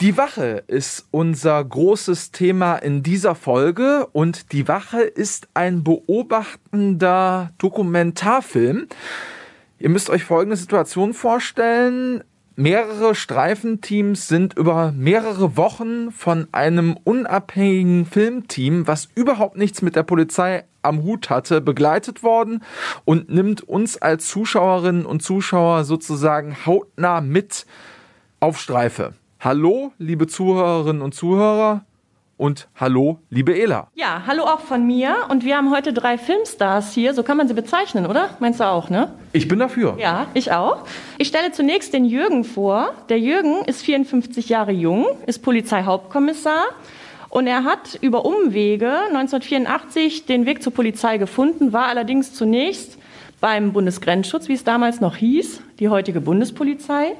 Die Wache ist unser großes Thema in dieser Folge und die Wache ist ein beobachtender Dokumentarfilm. Ihr müsst euch folgende Situation vorstellen. Mehrere Streifenteams sind über mehrere Wochen von einem unabhängigen Filmteam, was überhaupt nichts mit der Polizei am Hut hatte, begleitet worden und nimmt uns als Zuschauerinnen und Zuschauer sozusagen hautnah mit auf Streife. Hallo, liebe Zuhörerinnen und Zuhörer. Und hallo, liebe Ela. Ja, hallo auch von mir. Und wir haben heute drei Filmstars hier. So kann man sie bezeichnen, oder? Meinst du auch, ne? Ich bin dafür. Ja, ich auch. Ich stelle zunächst den Jürgen vor. Der Jürgen ist 54 Jahre jung, ist Polizeihauptkommissar. Und er hat über Umwege 1984 den Weg zur Polizei gefunden, war allerdings zunächst beim Bundesgrenzschutz, wie es damals noch hieß, die heutige Bundespolizei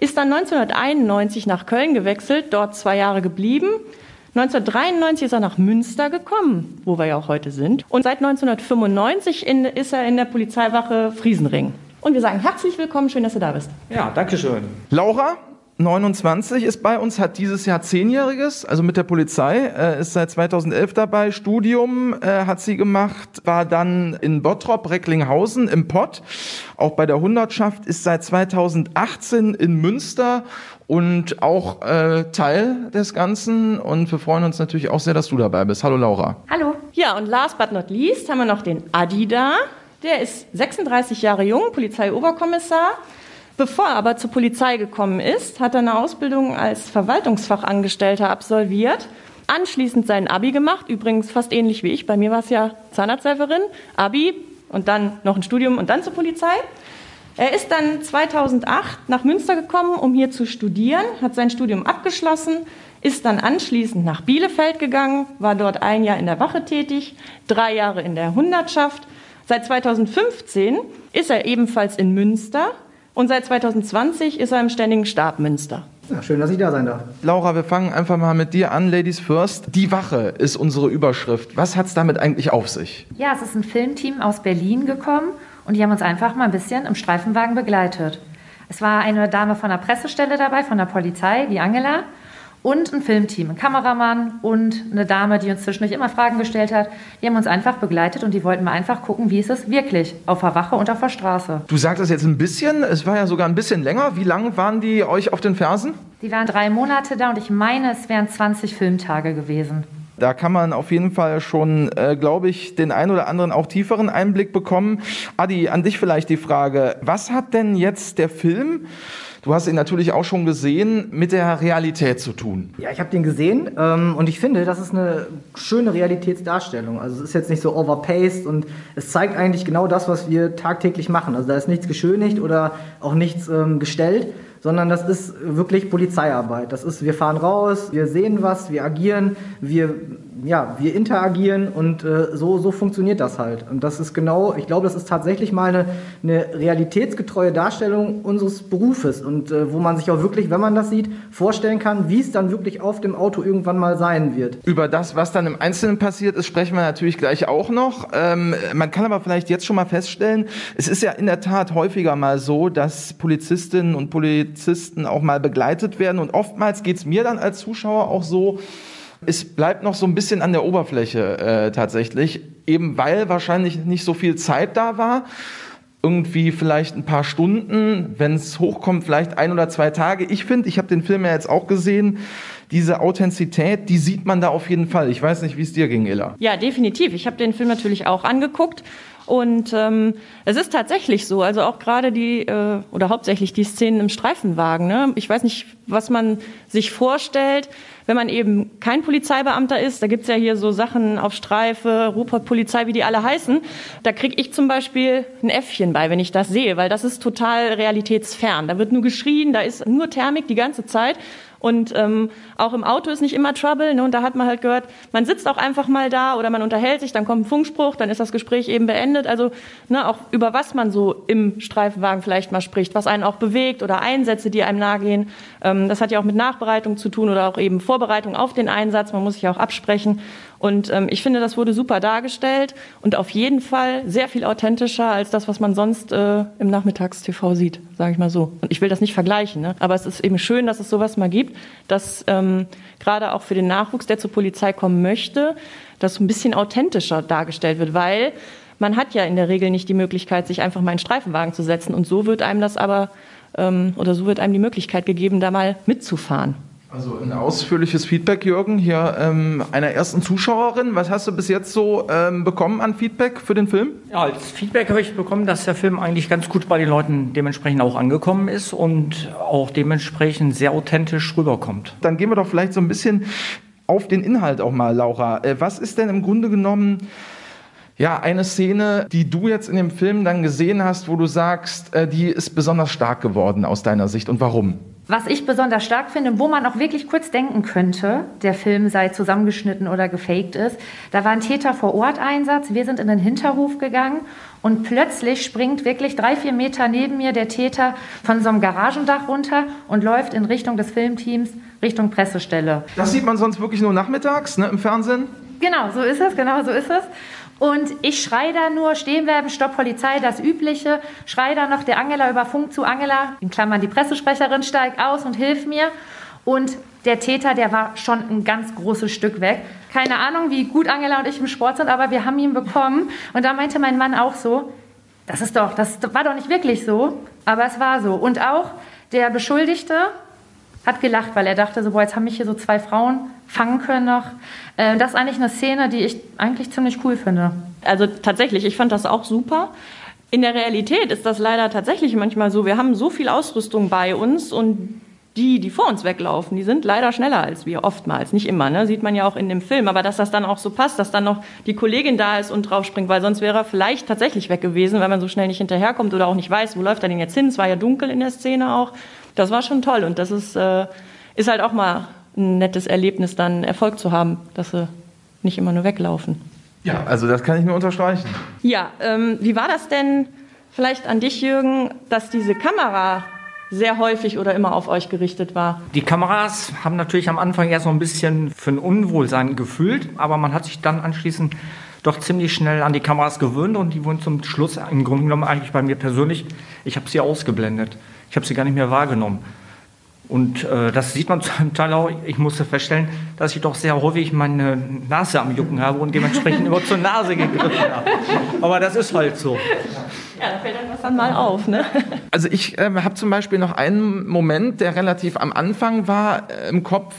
ist dann 1991 nach Köln gewechselt, dort zwei Jahre geblieben. 1993 ist er nach Münster gekommen, wo wir ja auch heute sind. Und seit 1995 in, ist er in der Polizeiwache Friesenring. Und wir sagen herzlich willkommen, schön, dass du da bist. Ja, danke schön. Laura, 29 ist bei uns, hat dieses Jahr zehnjähriges, also mit der Polizei, äh, ist seit 2011 dabei. Studium äh, hat sie gemacht, war dann in Bottrop, Recklinghausen im Pott, auch bei der Hundertschaft, ist seit 2018 in Münster und auch äh, Teil des Ganzen. Und wir freuen uns natürlich auch sehr, dass du dabei bist. Hallo Laura. Hallo. Ja, und last but not least haben wir noch den Adi da. Der ist 36 Jahre jung, Polizeioberkommissar. Bevor er aber zur Polizei gekommen ist, hat er eine Ausbildung als Verwaltungsfachangestellter absolviert, anschließend sein Abi gemacht, übrigens fast ähnlich wie ich. Bei mir war es ja Zahnarzthelferin, Abi und dann noch ein Studium und dann zur Polizei. Er ist dann 2008 nach Münster gekommen, um hier zu studieren, hat sein Studium abgeschlossen, ist dann anschließend nach Bielefeld gegangen, war dort ein Jahr in der Wache tätig, drei Jahre in der Hundertschaft. Seit 2015 ist er ebenfalls in Münster, und seit 2020 ist er im Ständigen Stab Münster. Ja, schön, dass ich da sein darf. Laura, wir fangen einfach mal mit dir an. Ladies first. Die Wache ist unsere Überschrift. Was hat es damit eigentlich auf sich? Ja, es ist ein Filmteam aus Berlin gekommen und die haben uns einfach mal ein bisschen im Streifenwagen begleitet. Es war eine Dame von der Pressestelle dabei, von der Polizei, die Angela und ein Filmteam, ein Kameramann und eine Dame, die uns zwischendurch immer Fragen gestellt hat. Die haben uns einfach begleitet und die wollten wir einfach gucken, wie ist es wirklich auf der Wache und auf der Straße. Du sagst das jetzt ein bisschen, es war ja sogar ein bisschen länger. Wie lange waren die euch auf den Fersen? Die waren drei Monate da und ich meine, es wären 20 Filmtage gewesen. Da kann man auf jeden Fall schon, äh, glaube ich, den ein oder anderen auch tieferen Einblick bekommen. Adi, an dich vielleicht die Frage, was hat denn jetzt der Film Du hast ihn natürlich auch schon gesehen, mit der Realität zu tun. Ja, ich habe den gesehen ähm, und ich finde, das ist eine schöne Realitätsdarstellung. Also es ist jetzt nicht so overpaced und es zeigt eigentlich genau das, was wir tagtäglich machen. Also da ist nichts geschönigt oder auch nichts ähm, gestellt, sondern das ist wirklich Polizeiarbeit. Das ist, wir fahren raus, wir sehen was, wir agieren, wir ja, wir interagieren und äh, so, so funktioniert das halt. Und das ist genau, ich glaube, das ist tatsächlich mal eine, eine realitätsgetreue Darstellung unseres Berufes und äh, wo man sich auch wirklich, wenn man das sieht, vorstellen kann, wie es dann wirklich auf dem Auto irgendwann mal sein wird. Über das, was dann im Einzelnen passiert ist, sprechen wir natürlich gleich auch noch. Ähm, man kann aber vielleicht jetzt schon mal feststellen, es ist ja in der Tat häufiger mal so, dass Polizistinnen und Polizisten auch mal begleitet werden und oftmals geht es mir dann als Zuschauer auch so, es bleibt noch so ein bisschen an der Oberfläche äh, tatsächlich, eben weil wahrscheinlich nicht so viel Zeit da war. Irgendwie vielleicht ein paar Stunden, wenn es hochkommt, vielleicht ein oder zwei Tage. Ich finde, ich habe den Film ja jetzt auch gesehen, diese Authentizität, die sieht man da auf jeden Fall. Ich weiß nicht, wie es dir ging, Ella. Ja, definitiv. Ich habe den Film natürlich auch angeguckt. Und ähm, es ist tatsächlich so, also auch gerade die äh, oder hauptsächlich die Szenen im Streifenwagen. Ne? Ich weiß nicht, was man sich vorstellt, wenn man eben kein Polizeibeamter ist, da gibt's ja hier so Sachen auf Streife, Ruhrpott-Polizei, wie die alle heißen, da kriege ich zum Beispiel ein Äffchen bei, wenn ich das sehe, weil das ist total realitätsfern. Da wird nur geschrien, da ist nur Thermik die ganze Zeit. Und ähm, auch im Auto ist nicht immer Trouble. Ne? Und da hat man halt gehört, man sitzt auch einfach mal da oder man unterhält sich, dann kommt ein Funkspruch, dann ist das Gespräch eben beendet. Also ne, auch über was man so im Streifenwagen vielleicht mal spricht, was einen auch bewegt oder Einsätze, die einem nahegehen. Ähm, das hat ja auch mit Nachbereitung zu tun oder auch eben Vorbereitung auf den Einsatz. Man muss sich auch absprechen. Und ähm, ich finde, das wurde super dargestellt und auf jeden Fall sehr viel authentischer als das, was man sonst äh, im Nachmittagstv sieht, sage ich mal so. Und ich will das nicht vergleichen, ne? aber es ist eben schön, dass es sowas mal gibt, dass ähm, gerade auch für den Nachwuchs, der zur Polizei kommen möchte, das ein bisschen authentischer dargestellt wird, weil man hat ja in der Regel nicht die Möglichkeit, sich einfach mal in Streifenwagen zu setzen. Und so wird einem das aber, ähm, oder so wird einem die Möglichkeit gegeben, da mal mitzufahren. Also ein ausführliches Feedback, Jürgen, hier ähm, einer ersten Zuschauerin. Was hast du bis jetzt so ähm, bekommen an Feedback für den Film? Ja, als Feedback habe ich bekommen, dass der Film eigentlich ganz gut bei den Leuten dementsprechend auch angekommen ist und auch dementsprechend sehr authentisch rüberkommt. Dann gehen wir doch vielleicht so ein bisschen auf den Inhalt auch mal, Laura. Äh, was ist denn im Grunde genommen ja, eine Szene, die du jetzt in dem Film dann gesehen hast, wo du sagst, äh, die ist besonders stark geworden aus deiner Sicht und warum? Was ich besonders stark finde, wo man auch wirklich kurz denken könnte, der Film sei zusammengeschnitten oder gefaked ist, da war ein Täter vor Ort Einsatz. Wir sind in den Hinterhof gegangen und plötzlich springt wirklich drei, vier Meter neben mir der Täter von so einem Garagendach runter und läuft in Richtung des Filmteams, Richtung Pressestelle. Das sieht man sonst wirklich nur nachmittags ne, im Fernsehen? Genau, so ist es, genau so ist es. Und ich schreie da nur, stehen bleiben, Stopp Polizei, das Übliche. Schrei da noch der Angela über Funk zu Angela, in Klammern die Pressesprecherin, steig aus und hilf mir. Und der Täter, der war schon ein ganz großes Stück weg. Keine Ahnung, wie gut Angela und ich im Sport sind, aber wir haben ihn bekommen. Und da meinte mein Mann auch so, das ist doch, das war doch nicht wirklich so, aber es war so. Und auch der Beschuldigte, hat gelacht, weil er dachte so, boah, jetzt haben mich hier so zwei Frauen fangen können noch. Äh, das ist eigentlich eine Szene, die ich eigentlich ziemlich cool finde. Also tatsächlich, ich fand das auch super. In der Realität ist das leider tatsächlich manchmal so. Wir haben so viel Ausrüstung bei uns und die, die vor uns weglaufen, die sind leider schneller als wir, oftmals. Nicht immer, ne? sieht man ja auch in dem Film. Aber dass das dann auch so passt, dass dann noch die Kollegin da ist und draufspringt, weil sonst wäre er vielleicht tatsächlich weg gewesen, weil man so schnell nicht hinterherkommt oder auch nicht weiß, wo läuft er denn jetzt hin. Es war ja dunkel in der Szene auch. Das war schon toll und das ist, äh, ist halt auch mal ein nettes Erlebnis, dann Erfolg zu haben, dass sie nicht immer nur weglaufen. Ja, also das kann ich nur unterstreichen. Ja, ähm, wie war das denn vielleicht an dich, Jürgen, dass diese Kamera sehr häufig oder immer auf euch gerichtet war? Die Kameras haben natürlich am Anfang erst noch ein bisschen für ein Unwohlsein gefühlt, aber man hat sich dann anschließend doch ziemlich schnell an die Kameras gewöhnt und die wurden zum Schluss im Grunde genommen eigentlich bei mir persönlich, ich habe sie ausgeblendet. Ich habe sie gar nicht mehr wahrgenommen. Und äh, das sieht man zum Teil auch. Ich musste feststellen, dass ich doch sehr häufig meine Nase am Jucken habe und dementsprechend immer zur Nase gegriffen habe. Aber das ist halt so. Ja, da fällt einem das dann mal auf, ne? Also ich äh, habe zum Beispiel noch einen Moment, der relativ am Anfang war äh, im Kopf,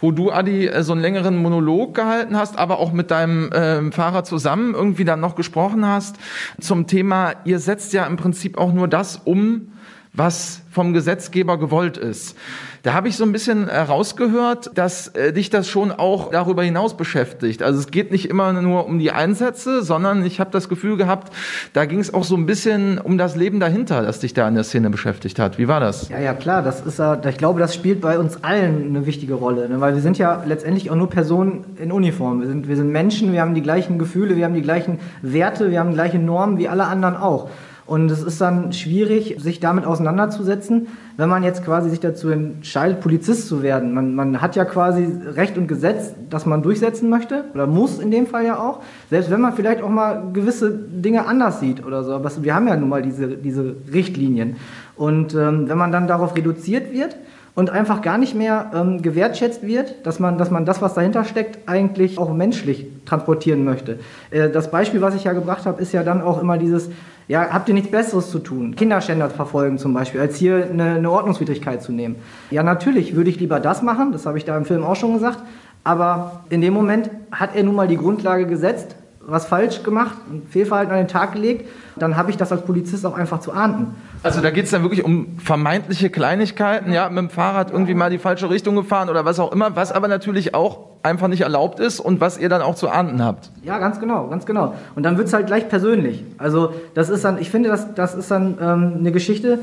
wo du, Adi, äh, so einen längeren Monolog gehalten hast, aber auch mit deinem äh, Fahrer zusammen irgendwie dann noch gesprochen hast zum Thema, ihr setzt ja im Prinzip auch nur das um, was vom Gesetzgeber gewollt ist. Da habe ich so ein bisschen herausgehört, dass äh, dich das schon auch darüber hinaus beschäftigt. Also es geht nicht immer nur um die Einsätze, sondern ich habe das Gefühl gehabt, da ging es auch so ein bisschen um das Leben dahinter, das dich da in der Szene beschäftigt hat. Wie war das? Ja, ja, klar. Das ist, ich glaube, das spielt bei uns allen eine wichtige Rolle, ne? weil wir sind ja letztendlich auch nur Personen in Uniform. Wir sind, wir sind Menschen, wir haben die gleichen Gefühle, wir haben die gleichen Werte, wir haben die gleichen Normen wie alle anderen auch. Und es ist dann schwierig, sich damit auseinanderzusetzen, wenn man jetzt quasi sich dazu entscheidet, Polizist zu werden. Man, man hat ja quasi Recht und Gesetz, das man durchsetzen möchte, oder muss in dem Fall ja auch. Selbst wenn man vielleicht auch mal gewisse Dinge anders sieht oder so. Aber wir haben ja nun mal diese, diese Richtlinien. Und ähm, wenn man dann darauf reduziert wird, und einfach gar nicht mehr ähm, gewertschätzt wird, dass man, dass man das, was dahinter steckt, eigentlich auch menschlich transportieren möchte. Äh, das Beispiel, was ich ja gebracht habe, ist ja dann auch immer dieses, ja, habt ihr nichts Besseres zu tun? Kinderschänder verfolgen zum Beispiel, als hier eine, eine Ordnungswidrigkeit zu nehmen. Ja, natürlich würde ich lieber das machen, das habe ich da im Film auch schon gesagt, aber in dem Moment hat er nun mal die Grundlage gesetzt, was falsch gemacht, ein Fehlverhalten an den Tag gelegt, dann habe ich das als Polizist auch einfach zu ahnden. Also da geht es dann wirklich um vermeintliche Kleinigkeiten, ja, mit dem Fahrrad irgendwie mal die falsche Richtung gefahren oder was auch immer, was aber natürlich auch einfach nicht erlaubt ist und was ihr dann auch zu ahnden habt. Ja, ganz genau, ganz genau. Und dann wird es halt gleich persönlich. Also das ist dann, ich finde, das, das ist dann ähm, eine Geschichte,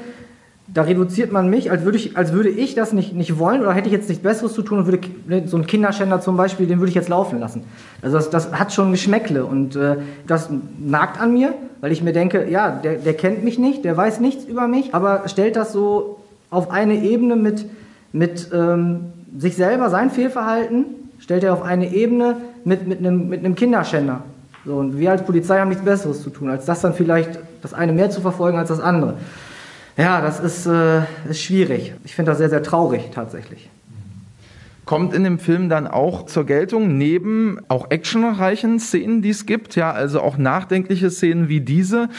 da reduziert man mich, als würde ich, als würde ich das nicht, nicht wollen oder hätte ich jetzt nichts Besseres zu tun und würde ne, so einen Kinderschänder zum Beispiel, den würde ich jetzt laufen lassen. Also das, das hat schon Geschmäckle und äh, das nagt an mir, weil ich mir denke, ja, der, der kennt mich nicht, der weiß nichts über mich, aber stellt das so auf eine Ebene mit, mit ähm, sich selber, sein Fehlverhalten, stellt er auf eine Ebene mit, mit, einem, mit einem Kinderschänder. So, und wir als Polizei haben nichts Besseres zu tun, als das dann vielleicht das eine mehr zu verfolgen als das andere. Ja, das ist, äh, ist schwierig. Ich finde das sehr, sehr traurig tatsächlich. Kommt in dem Film dann auch zur Geltung, neben auch actionreichen Szenen, die es gibt, ja, also auch nachdenkliche Szenen wie diese.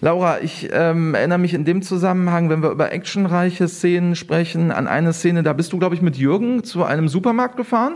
Laura, ich ähm, erinnere mich in dem Zusammenhang, wenn wir über actionreiche Szenen sprechen, an eine Szene, da bist du, glaube ich, mit Jürgen zu einem Supermarkt gefahren.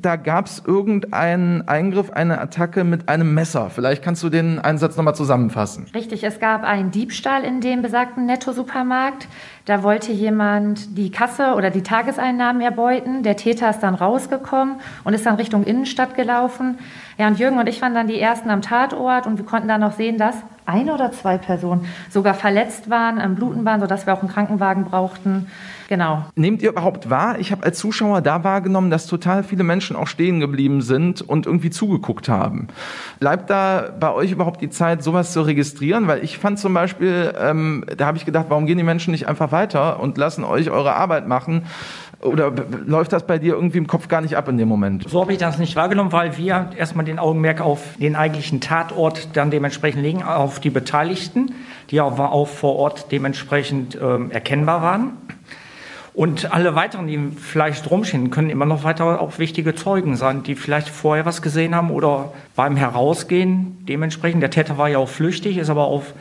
Da gab es irgendeinen Eingriff, eine Attacke mit einem Messer. Vielleicht kannst du den Einsatz nochmal zusammenfassen. Richtig, es gab einen Diebstahl in dem besagten Netto-Supermarkt. Da wollte jemand die Kasse oder die Tageseinnahmen erbeuten. Der Täter ist dann rausgekommen und ist dann Richtung Innenstadt gelaufen. Ja, und Jürgen und ich waren dann die Ersten am Tatort und wir konnten dann noch sehen, dass eine oder zwei Personen sogar verletzt waren, am Bluten waren, sodass wir auch einen Krankenwagen brauchten. Genau. Nehmt ihr überhaupt wahr? Ich habe als Zuschauer da wahrgenommen, dass total viele Menschen auch stehen geblieben sind und irgendwie zugeguckt haben. Bleibt da bei euch überhaupt die Zeit, sowas zu registrieren? Weil ich fand zum Beispiel, ähm, da habe ich gedacht, warum gehen die Menschen nicht einfach weiter und lassen euch eure Arbeit machen? Oder läuft das bei dir irgendwie im Kopf gar nicht ab in dem Moment? So habe ich das nicht wahrgenommen, weil wir erstmal den Augenmerk auf den eigentlichen Tatort dann dementsprechend legen, auf die Beteiligten, die aber auch vor Ort dementsprechend ähm, erkennbar waren. Und alle weiteren, die vielleicht rumstehen, können immer noch weiter auch wichtige Zeugen sein, die vielleicht vorher was gesehen haben oder beim Herausgehen dementsprechend. Der Täter war ja auch flüchtig, ist aber auf,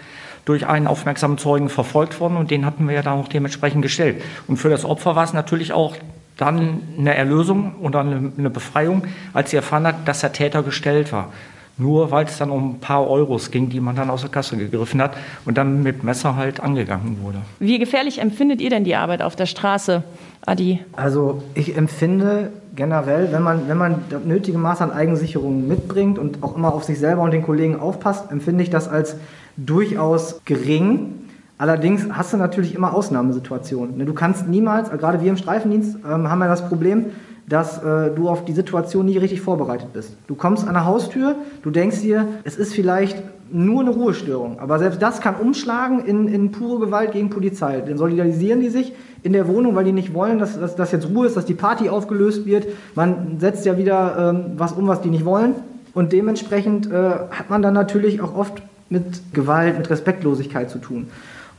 durch einen aufmerksamen Zeugen verfolgt worden und den hatten wir ja dann auch dementsprechend gestellt. Und für das Opfer war es natürlich auch dann eine Erlösung oder eine Befreiung, als sie erfahren hat, dass der Täter gestellt war nur weil es dann um ein paar Euros ging, die man dann aus der Kasse gegriffen hat und dann mit Messer halt angegangen wurde. Wie gefährlich empfindet ihr denn die Arbeit auf der Straße, Adi? Also ich empfinde generell, wenn man, wenn man das nötige Maß an Eigensicherung mitbringt und auch immer auf sich selber und den Kollegen aufpasst, empfinde ich das als durchaus gering. Allerdings hast du natürlich immer Ausnahmesituationen. Ne, du kannst niemals, gerade wir im Streifendienst ähm, haben ja das Problem, dass äh, du auf die Situation nie richtig vorbereitet bist. Du kommst an der Haustür, du denkst dir, es ist vielleicht nur eine Ruhestörung, aber selbst das kann umschlagen in, in pure Gewalt gegen Polizei. Dann solidarisieren die sich in der Wohnung, weil die nicht wollen, dass, dass, dass jetzt Ruhe ist, dass die Party aufgelöst wird. Man setzt ja wieder ähm, was um, was die nicht wollen. Und dementsprechend äh, hat man dann natürlich auch oft mit Gewalt, mit Respektlosigkeit zu tun.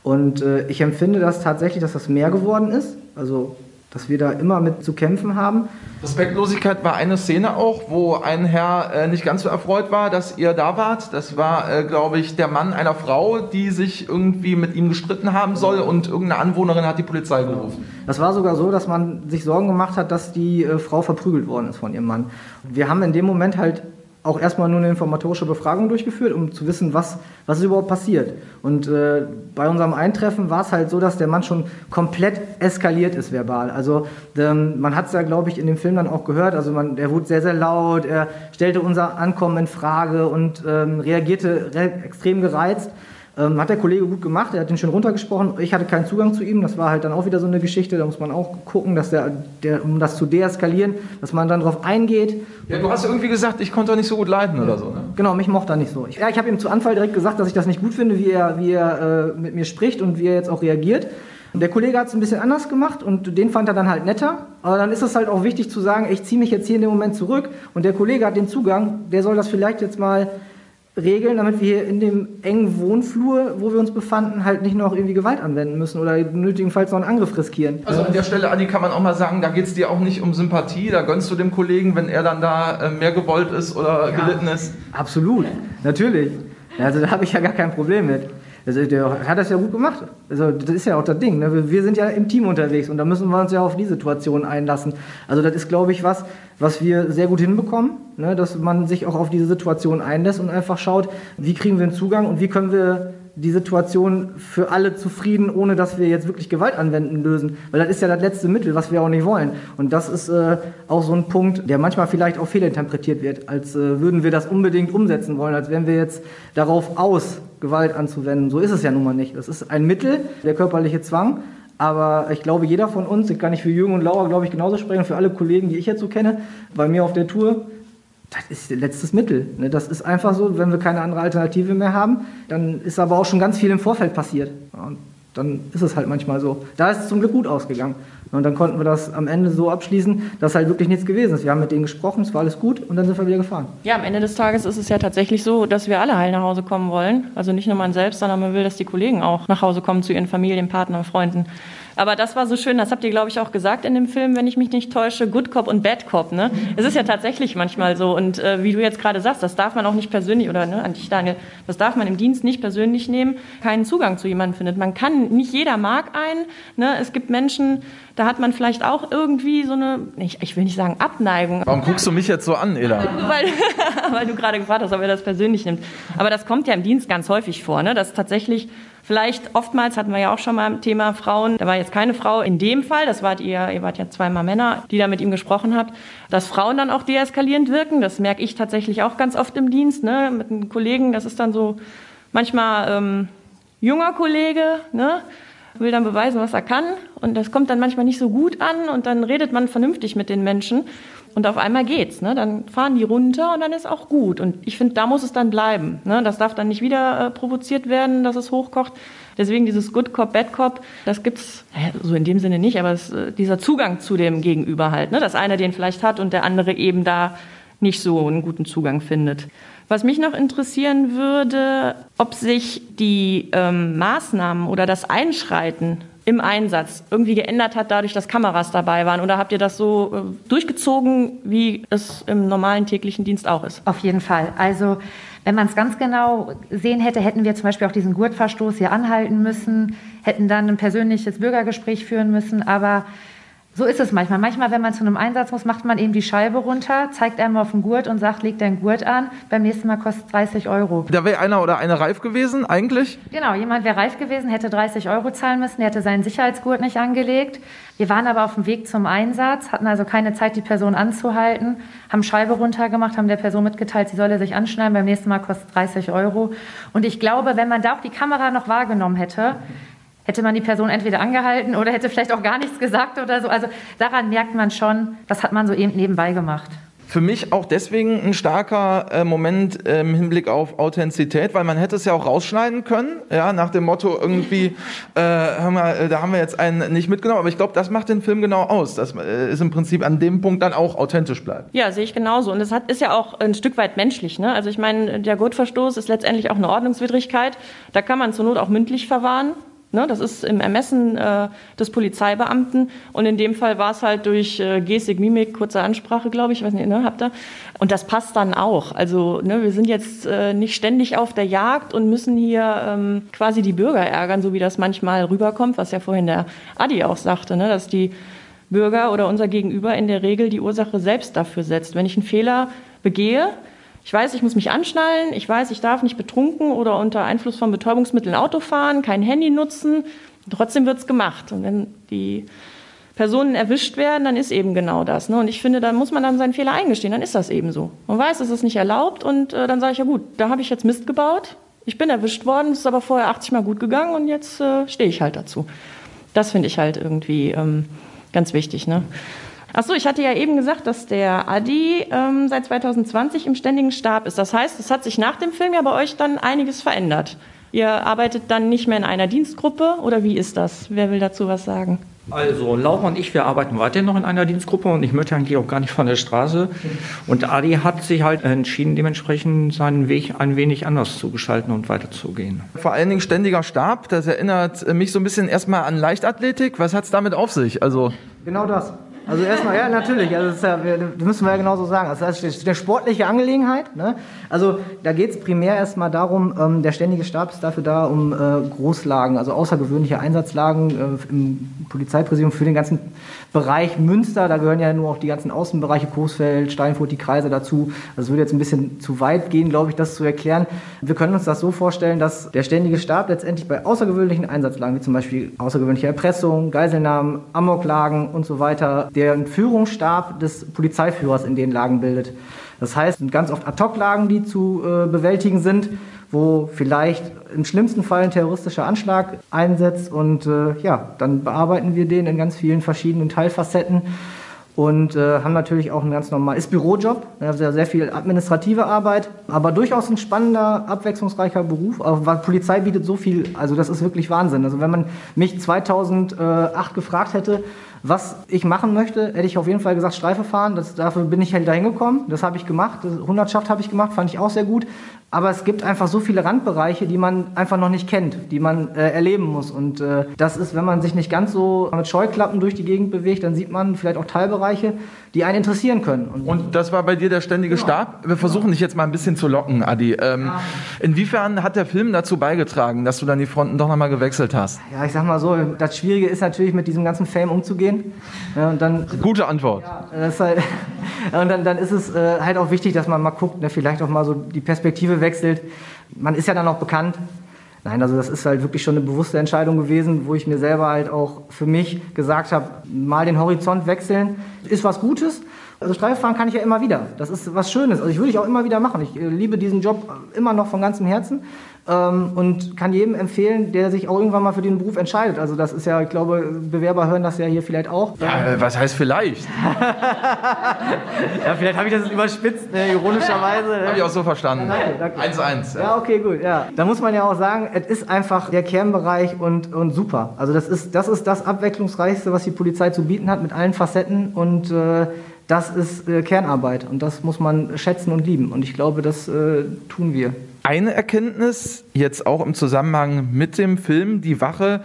Und äh, ich empfinde das tatsächlich, dass das mehr geworden ist. Also dass wir da immer mit zu kämpfen haben. Respektlosigkeit war eine Szene auch, wo ein Herr äh, nicht ganz so erfreut war, dass ihr da wart. Das war, äh, glaube ich, der Mann einer Frau, die sich irgendwie mit ihm gestritten haben soll und irgendeine Anwohnerin hat die Polizei gerufen. Das war sogar so, dass man sich Sorgen gemacht hat, dass die äh, Frau verprügelt worden ist von ihrem Mann. Wir haben in dem Moment halt auch erstmal nur eine informatorische Befragung durchgeführt, um zu wissen, was, was ist überhaupt passiert. Und äh, bei unserem Eintreffen war es halt so, dass der Mann schon komplett eskaliert ist verbal. Also ähm, man hat es ja, glaube ich, in dem Film dann auch gehört. Also man, er wurde sehr, sehr laut, er stellte unser Ankommen in Frage und ähm, reagierte extrem gereizt. Ähm, hat der Kollege gut gemacht, er hat den schön runtergesprochen. Ich hatte keinen Zugang zu ihm, das war halt dann auch wieder so eine Geschichte, da muss man auch gucken, dass der, der um das zu deeskalieren, dass man dann darauf eingeht. Ja, du hast irgendwie gesagt, ich konnte doch nicht so gut leiden oder so, ne? Genau, mich mochte er nicht so. Ich, ja, ich habe ihm zu Anfall direkt gesagt, dass ich das nicht gut finde, wie er, wie er äh, mit mir spricht und wie er jetzt auch reagiert. Der Kollege hat es ein bisschen anders gemacht und den fand er dann halt netter. Aber dann ist es halt auch wichtig zu sagen, ich ziehe mich jetzt hier in dem Moment zurück und der Kollege hat den Zugang, der soll das vielleicht jetzt mal regeln, damit wir hier in dem engen Wohnflur, wo wir uns befanden, halt nicht noch irgendwie Gewalt anwenden müssen oder nötigenfalls noch einen Angriff riskieren. Also an der Stelle, Adi, kann man auch mal sagen, da geht es dir auch nicht um Sympathie, da gönnst du dem Kollegen, wenn er dann da äh, mehr gewollt ist oder ja, gelitten ist. Absolut, natürlich. Also da habe ich ja gar kein Problem mit. Also der hat das ja gut gemacht. Also das ist ja auch das Ding. Ne? Wir sind ja im Team unterwegs und da müssen wir uns ja auf die Situation einlassen. Also das ist, glaube ich, was, was wir sehr gut hinbekommen, ne? dass man sich auch auf diese Situation einlässt und einfach schaut, wie kriegen wir einen Zugang und wie können wir die Situation für alle zufrieden, ohne dass wir jetzt wirklich Gewalt anwenden, lösen. Weil das ist ja das letzte Mittel, was wir auch nicht wollen. Und das ist äh, auch so ein Punkt, der manchmal vielleicht auch fehlinterpretiert wird, als äh, würden wir das unbedingt umsetzen wollen, als wären wir jetzt darauf aus, Gewalt anzuwenden. So ist es ja nun mal nicht. Das ist ein Mittel, der körperliche Zwang. Aber ich glaube, jeder von uns, ich kann nicht für Jürgen und Laura, glaube ich, genauso sprechen, für alle Kollegen, die ich jetzt so kenne, bei mir auf der Tour, das ist letztes Mittel. Ne? Das ist einfach so, wenn wir keine andere Alternative mehr haben, dann ist aber auch schon ganz viel im Vorfeld passiert. Und dann ist es halt manchmal so. Da ist es zum Glück gut ausgegangen. Und dann konnten wir das am Ende so abschließen, dass halt wirklich nichts gewesen ist. Wir haben mit denen gesprochen, es war alles gut und dann sind wir wieder gefahren. Ja, am Ende des Tages ist es ja tatsächlich so, dass wir alle heil nach Hause kommen wollen. Also nicht nur man selbst, sondern man will, dass die Kollegen auch nach Hause kommen zu ihren Familien, Partnern, Freunden. Aber das war so schön, das habt ihr, glaube ich, auch gesagt in dem Film, wenn ich mich nicht täusche, Good Cop und Bad Cop. Ne? Es ist ja tatsächlich manchmal so. Und äh, wie du jetzt gerade sagst, das darf man auch nicht persönlich, oder ne, an dich, Daniel, das darf man im Dienst nicht persönlich nehmen, keinen Zugang zu jemandem findet. Man kann, nicht jeder mag einen. Ne? Es gibt Menschen, da hat man vielleicht auch irgendwie so eine, ich, ich will nicht sagen Abneigung. Warum guckst du mich jetzt so an, Ela? weil, weil du gerade gefragt hast, ob er das persönlich nimmt. Aber das kommt ja im Dienst ganz häufig vor, ne? dass tatsächlich Vielleicht oftmals hatten wir ja auch schon mal im Thema Frauen, da war jetzt keine Frau in dem Fall, das wart ihr, ihr wart ja zweimal Männer, die da mit ihm gesprochen habt, dass Frauen dann auch deeskalierend wirken. Das merke ich tatsächlich auch ganz oft im Dienst, ne, mit den Kollegen. Das ist dann so manchmal ähm, junger Kollege, ne, will dann beweisen, was er kann. Und das kommt dann manchmal nicht so gut an und dann redet man vernünftig mit den Menschen. Und auf einmal geht's, ne? Dann fahren die runter und dann ist auch gut. Und ich finde, da muss es dann bleiben. Ne? Das darf dann nicht wieder äh, provoziert werden, dass es hochkocht. Deswegen dieses Good Cop, Bad Cop, das gibt's äh, so in dem Sinne nicht, aber es, äh, dieser Zugang zu dem Gegenüber halt, ne? dass einer den vielleicht hat und der andere eben da nicht so einen guten Zugang findet. Was mich noch interessieren würde, ob sich die ähm, Maßnahmen oder das Einschreiten im Einsatz irgendwie geändert hat, dadurch, dass Kameras dabei waren? Oder habt ihr das so äh, durchgezogen, wie es im normalen täglichen Dienst auch ist? Auf jeden Fall. Also wenn man es ganz genau sehen hätte, hätten wir zum Beispiel auch diesen Gurtverstoß hier anhalten müssen, hätten dann ein persönliches Bürgergespräch führen müssen. Aber so ist es manchmal. Manchmal, wenn man zu einem Einsatz muss, macht man eben die Scheibe runter, zeigt einmal auf den Gurt und sagt, leg deinen Gurt an. Beim nächsten Mal kostet es 30 Euro. Da wäre einer oder eine reif gewesen, eigentlich? Genau, jemand wäre reif gewesen, hätte 30 Euro zahlen müssen, der hätte seinen Sicherheitsgurt nicht angelegt. Wir waren aber auf dem Weg zum Einsatz, hatten also keine Zeit, die Person anzuhalten, haben Scheibe runtergemacht, haben der Person mitgeteilt, sie solle sich anschneiden, beim nächsten Mal kostet 30 Euro. Und ich glaube, wenn man da auch die Kamera noch wahrgenommen hätte, hätte man die Person entweder angehalten oder hätte vielleicht auch gar nichts gesagt oder so. Also daran merkt man schon, das hat man so eben nebenbei gemacht. Für mich auch deswegen ein starker äh, Moment äh, im Hinblick auf Authentizität, weil man hätte es ja auch rausschneiden können, ja, nach dem Motto irgendwie, äh, hör mal, äh, da haben wir jetzt einen nicht mitgenommen, aber ich glaube, das macht den Film genau aus, dass äh, es im Prinzip an dem Punkt dann auch authentisch bleibt. Ja, sehe ich genauso. Und es hat, ist ja auch ein Stück weit menschlich. Ne? Also ich meine, der Gurtverstoß ist letztendlich auch eine Ordnungswidrigkeit. Da kann man zur Not auch mündlich verwahren. Ne, das ist im Ermessen äh, des Polizeibeamten und in dem Fall war es halt durch äh, Gestik, Mimik, kurze Ansprache, glaube ich, weiß nicht, ne, habt ihr? Und das passt dann auch. Also ne, wir sind jetzt äh, nicht ständig auf der Jagd und müssen hier ähm, quasi die Bürger ärgern, so wie das manchmal rüberkommt, was ja vorhin der Adi auch sagte, ne, dass die Bürger oder unser Gegenüber in der Regel die Ursache selbst dafür setzt. Wenn ich einen Fehler begehe, ich weiß, ich muss mich anschnallen. Ich weiß, ich darf nicht betrunken oder unter Einfluss von Betäubungsmitteln Auto fahren, kein Handy nutzen. Trotzdem wird es gemacht. Und wenn die Personen erwischt werden, dann ist eben genau das. Ne? Und ich finde, da muss man dann seinen Fehler eingestehen. Dann ist das eben so. Man weiß, es ist nicht erlaubt. Und äh, dann sage ich, ja gut, da habe ich jetzt Mist gebaut. Ich bin erwischt worden. Es ist aber vorher 80 Mal gut gegangen. Und jetzt äh, stehe ich halt dazu. Das finde ich halt irgendwie ähm, ganz wichtig. Ne? Achso, ich hatte ja eben gesagt, dass der Adi ähm, seit 2020 im ständigen Stab ist. Das heißt, es hat sich nach dem Film ja bei euch dann einiges verändert. Ihr arbeitet dann nicht mehr in einer Dienstgruppe oder wie ist das? Wer will dazu was sagen? Also Laura und ich, wir arbeiten weiterhin noch in einer Dienstgruppe und ich möchte eigentlich auch gar nicht von der Straße. Und Adi hat sich halt entschieden, dementsprechend seinen Weg ein wenig anders zu gestalten und weiterzugehen. Vor allen Dingen ständiger Stab, das erinnert mich so ein bisschen erstmal an Leichtathletik. Was hat es damit auf sich? Also Genau das. Also erstmal, ja, natürlich. Also das, ja, das müssen wir ja genauso sagen. Also das ist eine sportliche Angelegenheit. Ne? Also da geht es primär erstmal darum, ähm, der ständige Stab ist dafür da, um äh, Großlagen, also außergewöhnliche Einsatzlagen äh, im Polizeipräsidium für den ganzen Bereich Münster, da gehören ja nur auch die ganzen Außenbereiche, Coesfeld, Steinfurt, die Kreise dazu. Das also würde jetzt ein bisschen zu weit gehen, glaube ich, das zu erklären. Wir können uns das so vorstellen, dass der ständige Stab letztendlich bei außergewöhnlichen Einsatzlagen, wie zum Beispiel außergewöhnliche Erpressung, Geiselnahmen, Amoklagen und so weiter, der Führungsstab des Polizeiführers in den Lagen bildet. Das heißt, sind ganz oft Ad-Hoc-Lagen, die zu äh, bewältigen sind, wo vielleicht im schlimmsten Fall ein terroristischer Anschlag einsetzt und äh, ja, dann bearbeiten wir den in ganz vielen verschiedenen Teilfacetten und äh, haben natürlich auch ein ganz normales Bürojob, also sehr viel administrative Arbeit, aber durchaus ein spannender, abwechslungsreicher Beruf. Aber Polizei bietet so viel, also das ist wirklich Wahnsinn. Also wenn man mich 2008 gefragt hätte, Was ich machen möchte, hätte ich auf jeden Fall gesagt, Streife fahren. Das, dafür bin ich halt dahin gekommen. Das habe ich gemacht. Das Hundertschaft habe ich gemacht, fand ich auch sehr gut. Aber es gibt einfach so viele Randbereiche, die man einfach noch nicht kennt, die man äh, erleben muss. Und äh, das ist, wenn man sich nicht ganz so mit Scheuklappen durch die Gegend bewegt, dann sieht man vielleicht auch Teilbereiche, die einen interessieren können. Und, Und das war bei dir der ständige genau. Stab. Wir versuchen dich jetzt mal ein bisschen zu locken, Adi. Ähm, inwiefern hat der Film dazu beigetragen, dass du dann die Fronten doch nochmal gewechselt hast? Ja, ich sag mal so, das Schwierige ist natürlich, mit diesem ganzen Fame umzugehen. Ja, und dann, Gute Antwort. Ja, halt, und dann, dann ist es äh, halt auch wichtig, dass man mal guckt, ne, vielleicht auch mal so die Perspektive wechselt. Man ist ja dann auch bekannt. Nein, also das ist halt wirklich schon eine bewusste Entscheidung gewesen, wo ich mir selber halt auch für mich gesagt habe, mal den Horizont wechseln ist was Gutes. Also Streifenfahren kann ich ja immer wieder. Das ist was Schönes. Also ich würde ich auch immer wieder machen. Ich äh, liebe diesen Job immer noch von ganzem Herzen ähm, und kann jedem empfehlen, der sich auch irgendwann mal für den Beruf entscheidet. Also das ist ja, ich glaube, Bewerber hören das ja hier vielleicht auch. Ja, äh, was heißt vielleicht? ja, vielleicht habe ich das überspitzt, ne, ironischerweise. Ne? Habe ich auch so verstanden. 1-1. Ja. ja, okay, gut. Ja. Da muss man ja auch sagen, es ist einfach der Kernbereich und, und super. Also das ist, das ist das Abwechslungsreichste, was die Polizei zu bieten hat mit allen Facetten und äh, das ist äh, Kernarbeit und das muss man schätzen und lieben. Und ich glaube, das äh, tun wir eine Erkenntnis, jetzt auch im Zusammenhang mit dem Film Die Wache,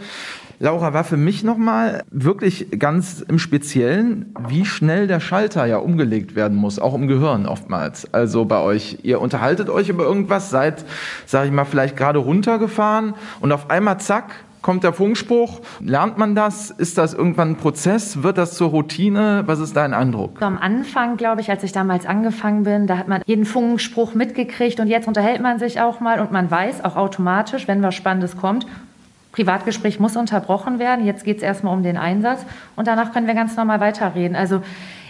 Laura, war für mich nochmal wirklich ganz im Speziellen, wie schnell der Schalter ja umgelegt werden muss, auch im Gehirn oftmals. Also bei euch, ihr unterhaltet euch über irgendwas, seid, sage ich mal, vielleicht gerade runtergefahren und auf einmal zack, kommt der Funkspruch? Lernt man das? Ist das irgendwann ein Prozess? Wird das zur Routine? Was ist dein Eindruck? Am Anfang, glaube ich, als ich damals angefangen bin, da hat man jeden Funkspruch mitgekriegt und jetzt unterhält man sich auch mal und man weiß auch automatisch, wenn was Spannendes kommt, Privatgespräch muss unterbrochen werden. Jetzt geht es erstmal um den Einsatz und danach können wir ganz normal weiterreden. Also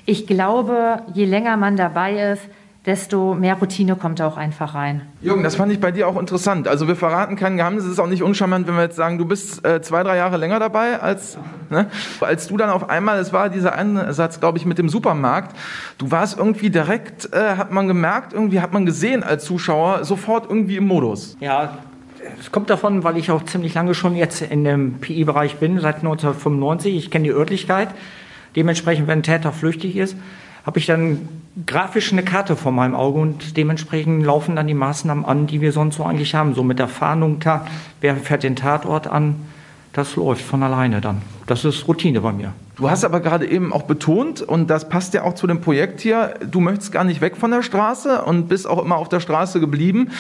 ich glaube, je länger man dabei ist, desto mehr Routine kommt da auch einfach rein. Jürgen, das fand ich bei dir auch interessant. Also wir verraten kein Geheimnis, es ist auch nicht uncharmant, wenn wir jetzt sagen, du bist äh, zwei, drei Jahre länger dabei, als, ne? als du dann auf einmal, es war dieser Einsatz, glaube ich, mit dem Supermarkt, du warst irgendwie direkt, äh, hat man gemerkt, irgendwie hat man gesehen als Zuschauer, sofort irgendwie im Modus. Ja, es kommt davon, weil ich auch ziemlich lange schon jetzt in dem PI-Bereich bin, seit 1995. Ich kenne die Örtlichkeit. Dementsprechend, wenn ein Täter flüchtig ist, habe ich dann grafisch eine Karte vor meinem Auge und dementsprechend laufen dann die Maßnahmen an, die wir sonst so eigentlich haben. So mit der Fahndung, wer fährt den Tatort an, das läuft von alleine dann. Das ist Routine bei mir. Du hast aber gerade eben auch betont, und das passt ja auch zu dem Projekt hier, du möchtest gar nicht weg von der Straße und bist auch immer auf der Straße geblieben.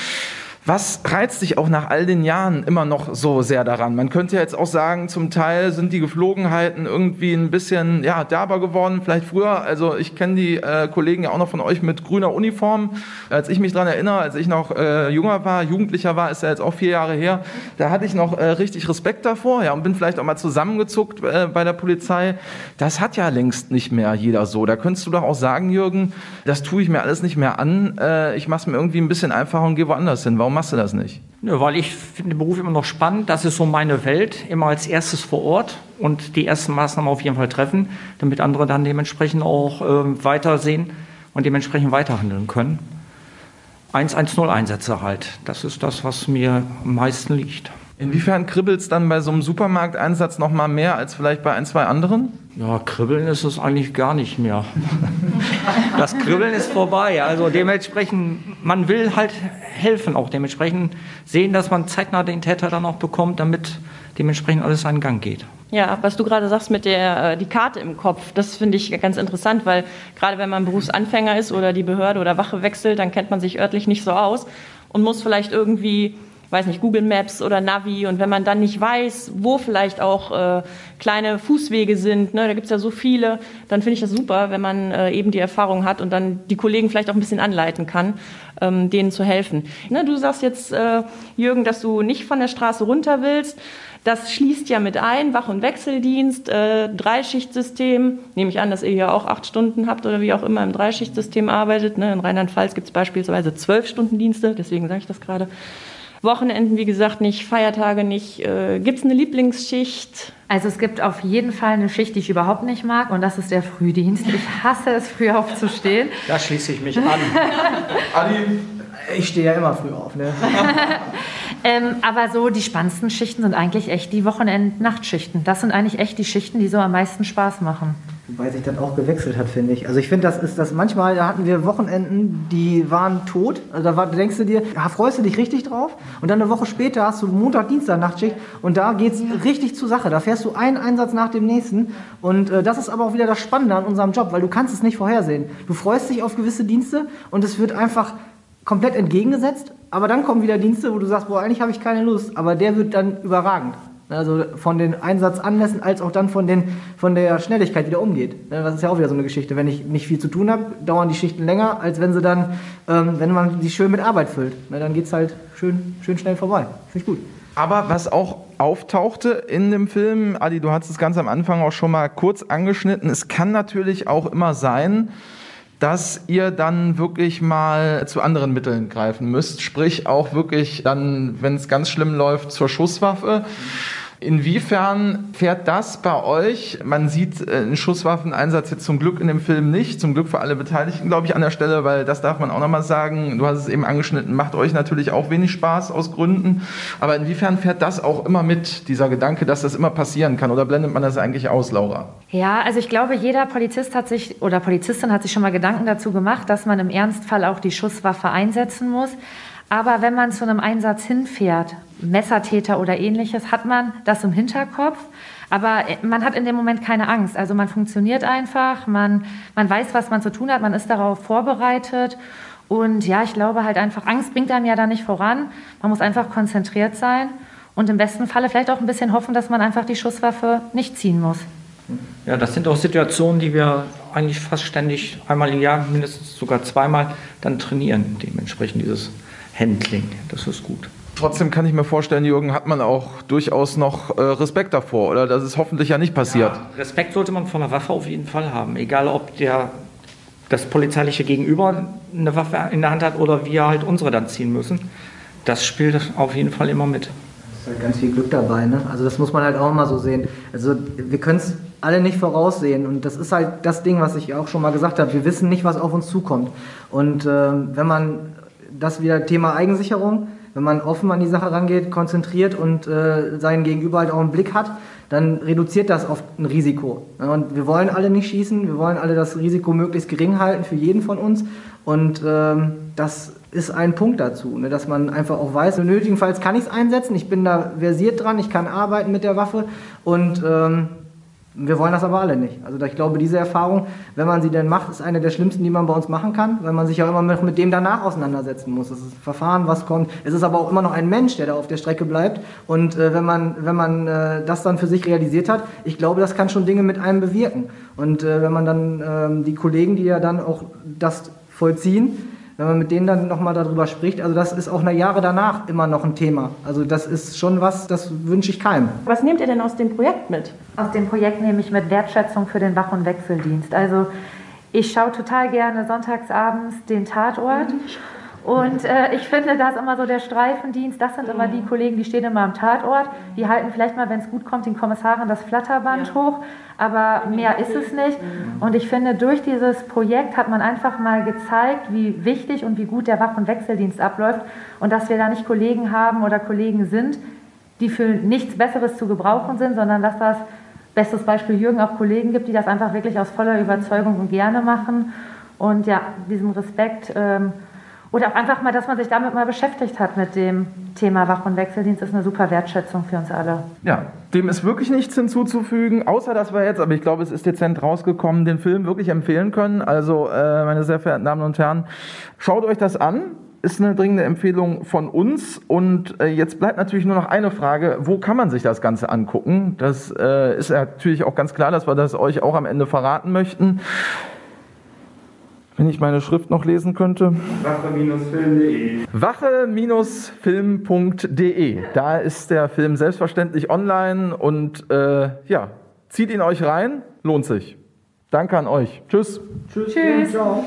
Was reizt dich auch nach all den Jahren immer noch so sehr daran? Man könnte ja jetzt auch sagen, zum Teil sind die Geflogenheiten irgendwie ein bisschen ja, derber geworden, vielleicht früher. Also ich kenne die äh, Kollegen ja auch noch von euch mit grüner Uniform. Als ich mich daran erinnere, als ich noch äh, jünger war, Jugendlicher war, ist ja jetzt auch vier Jahre her, da hatte ich noch äh, richtig Respekt davor ja, und bin vielleicht auch mal zusammengezuckt äh, bei der Polizei. Das hat ja längst nicht mehr jeder so. Da könntest du doch auch sagen, Jürgen, das tue ich mir alles nicht mehr an. Äh, ich mache es mir irgendwie ein bisschen einfacher und gehe woanders hin. Warum Warum machst du das nicht? Nö, weil ich finde den Beruf immer noch spannend. Das ist so meine Welt. Immer als erstes vor Ort und die ersten Maßnahmen auf jeden Fall treffen, damit andere dann dementsprechend auch äh, weitersehen und dementsprechend weiterhandeln können. 110 Einsätze halt. Das ist das, was mir am meisten liegt. Inwiefern kribbelt es dann bei so einem Supermarkteinsatz noch mal mehr als vielleicht bei ein, zwei anderen? Ja, kribbeln ist es eigentlich gar nicht mehr. Das Kribbeln ist vorbei. Also dementsprechend, man will halt helfen, auch dementsprechend sehen, dass man zeitnah den Täter dann auch bekommt, damit dementsprechend alles seinen Gang geht. Ja, was du gerade sagst mit der äh, die Karte im Kopf, das finde ich ganz interessant, weil gerade wenn man Berufsanfänger ist oder die Behörde oder Wache wechselt, dann kennt man sich örtlich nicht so aus und muss vielleicht irgendwie weiß nicht, Google Maps oder Navi. Und wenn man dann nicht weiß, wo vielleicht auch äh, kleine Fußwege sind, ne, da gibt's ja so viele, dann finde ich das super, wenn man äh, eben die Erfahrung hat und dann die Kollegen vielleicht auch ein bisschen anleiten kann, ähm, denen zu helfen. Ne, du sagst jetzt, äh, Jürgen, dass du nicht von der Straße runter willst. Das schließt ja mit ein, Wach- und Wechseldienst, äh, Dreischichtsystem. Nehme ich an, dass ihr hier auch acht Stunden habt oder wie auch immer im Dreischichtsystem arbeitet. Ne? In Rheinland-Pfalz gibt es beispielsweise zwölf Stunden Dienste, deswegen sage ich das gerade. Wochenenden, wie gesagt, nicht, Feiertage nicht. Äh, gibt es eine Lieblingsschicht? Also es gibt auf jeden Fall eine Schicht, die ich überhaupt nicht mag und das ist der Frühdienst. Ich hasse es, früh aufzustehen. Da schließe ich mich an. Adi, Ich stehe ja immer früh auf, ne? ähm, aber so die spannendsten Schichten sind eigentlich echt die Wochenend-Nachtschichten. Das sind eigentlich echt die Schichten, die so am meisten Spaß machen. Wobei sich dann auch gewechselt hat, finde ich. Also ich finde, das ist das manchmal, da hatten wir Wochenenden, die waren tot. Also da, war, denkst du dir, da freust du dich richtig drauf. Und dann eine Woche später hast du Montag, Dienstag Nachtschicht und da geht es ja. richtig zur Sache. Da fährst du einen Einsatz nach dem nächsten. Und äh, das ist aber auch wieder das Spannende an unserem Job, weil du kannst es nicht vorhersehen. Du freust dich auf gewisse Dienste und es wird einfach komplett entgegengesetzt. Aber dann kommen wieder Dienste, wo du sagst, boah, eigentlich habe ich keine Lust. Aber der wird dann überragend. Also von den Einsatzanlässen als auch dann von, den, von der Schnelligkeit, die da umgeht. Das ist ja auch wieder so eine Geschichte. Wenn ich nicht viel zu tun habe, dauern die Schichten länger, als wenn sie dann, ähm, wenn man sie schön mit Arbeit füllt. dann geht es halt schön, schön schnell vorbei. Finde ich gut. Aber was auch auftauchte in dem Film, Adi, du hast es ganz am Anfang auch schon mal kurz angeschnitten, es kann natürlich auch immer sein, dass ihr dann wirklich mal zu anderen Mitteln greifen müsst, sprich auch wirklich dann, wenn es ganz schlimm läuft, zur Schusswaffe. Mhm Inwiefern fährt das bei euch? Man sieht äh, einen Schusswaffeneinsatz jetzt zum Glück in dem Film nicht, zum Glück für alle Beteiligten, glaube ich, an der Stelle, weil das darf man auch nochmal sagen. Du hast es eben angeschnitten, macht euch natürlich auch wenig Spaß aus Gründen. Aber inwiefern fährt das auch immer mit, dieser Gedanke, dass das immer passieren kann? Oder blendet man das eigentlich aus, Laura? Ja, also ich glaube, jeder Polizist hat sich oder Polizistin hat sich schon mal Gedanken dazu gemacht, dass man im Ernstfall auch die Schusswaffe einsetzen muss. Aber wenn man zu einem Einsatz hinfährt, Messertäter oder ähnliches, hat man das im Hinterkopf. Aber man hat in dem Moment keine Angst. Also man funktioniert einfach, man, man weiß, was man zu tun hat, man ist darauf vorbereitet. Und ja, ich glaube halt einfach, Angst bringt einem ja da nicht voran. Man muss einfach konzentriert sein und im besten Falle vielleicht auch ein bisschen hoffen, dass man einfach die Schusswaffe nicht ziehen muss. Ja, das sind auch Situationen, die wir eigentlich fast ständig einmal im Jahr, mindestens sogar zweimal, dann trainieren, dementsprechend dieses Handling. Das ist gut. Trotzdem kann ich mir vorstellen, Jürgen, hat man auch durchaus noch äh, Respekt davor, oder? Das ist hoffentlich ja nicht passiert. Ja, Respekt sollte man vor einer Waffe auf jeden Fall haben. Egal, ob der, das polizeiliche Gegenüber eine Waffe in der Hand hat oder wir halt unsere dann ziehen müssen. Das spielt auf jeden Fall immer mit. Da ist halt ganz viel Glück dabei, ne? Also das muss man halt auch mal so sehen. Also wir können es alle nicht voraussehen. Und das ist halt das Ding, was ich auch schon mal gesagt habe. Wir wissen nicht, was auf uns zukommt. Und äh, wenn man das wieder Thema Eigensicherung. Wenn man offen an die Sache rangeht, konzentriert und äh, seinen Gegenüber halt auch im Blick hat, dann reduziert das oft ein Risiko. Und wir wollen alle nicht schießen, wir wollen alle das Risiko möglichst gering halten für jeden von uns. Und ähm, das ist ein Punkt dazu, ne, dass man einfach auch weiß, nötigenfalls kann ich es einsetzen, ich bin da versiert dran, ich kann arbeiten mit der Waffe und ähm, wir wollen das aber alle nicht. Also ich glaube, diese Erfahrung, wenn man sie denn macht, ist eine der schlimmsten, die man bei uns machen kann, weil man sich ja immer mit dem danach auseinandersetzen muss. Es ist ein Verfahren, was kommt. Es ist aber auch immer noch ein Mensch, der da auf der Strecke bleibt. Und äh, wenn man, wenn man äh, das dann für sich realisiert hat, ich glaube, das kann schon Dinge mit einem bewirken. Und äh, wenn man dann ähm, die Kollegen, die ja dann auch das vollziehen, wenn man mit denen dann nochmal darüber spricht, also das ist auch eine Jahre danach immer noch ein Thema. Also das ist schon was, das wünsche ich keinem. Was nehmt ihr denn aus dem Projekt mit? Aus dem Projekt nehme ich mit Wertschätzung für den Wach- und Wechseldienst. Also ich schaue total gerne sonntagsabends den Tatort. Mhm. Und äh, ich finde, da ist immer so der Streifendienst, das sind immer die mhm. Kollegen, die stehen immer am Tatort, die halten vielleicht mal, wenn es gut kommt, den Kommissaren das Flatterband ja. hoch, aber mehr ist es nicht. Mhm. Und ich finde, durch dieses Projekt hat man einfach mal gezeigt, wie wichtig und wie gut der Wach- und Wechseldienst abläuft und dass wir da nicht Kollegen haben oder Kollegen sind, die für nichts Besseres zu gebrauchen sind, sondern dass das, bestes Beispiel Jürgen, auch Kollegen gibt, die das einfach wirklich aus voller Überzeugung und gerne machen. Und ja, diesem Respekt. Ähm, oder auch einfach mal, dass man sich damit mal beschäftigt hat mit dem Thema Wach- und Wechseldienst, ist eine super Wertschätzung für uns alle. Ja, dem ist wirklich nichts hinzuzufügen, außer dass wir jetzt, aber ich glaube, es ist dezent rausgekommen, den Film wirklich empfehlen können. Also, äh, meine sehr verehrten Damen und Herren, schaut euch das an. Ist eine dringende Empfehlung von uns. Und äh, jetzt bleibt natürlich nur noch eine Frage: Wo kann man sich das Ganze angucken? Das äh, ist natürlich auch ganz klar, dass wir das euch auch am Ende verraten möchten. Wenn ich meine Schrift noch lesen könnte. Wache-film.de. Wache-film.de. Da ist der Film selbstverständlich online und äh, ja, zieht ihn euch rein, lohnt sich. Danke an euch. Tschüss. Tschüss. Tschüss. Ciao.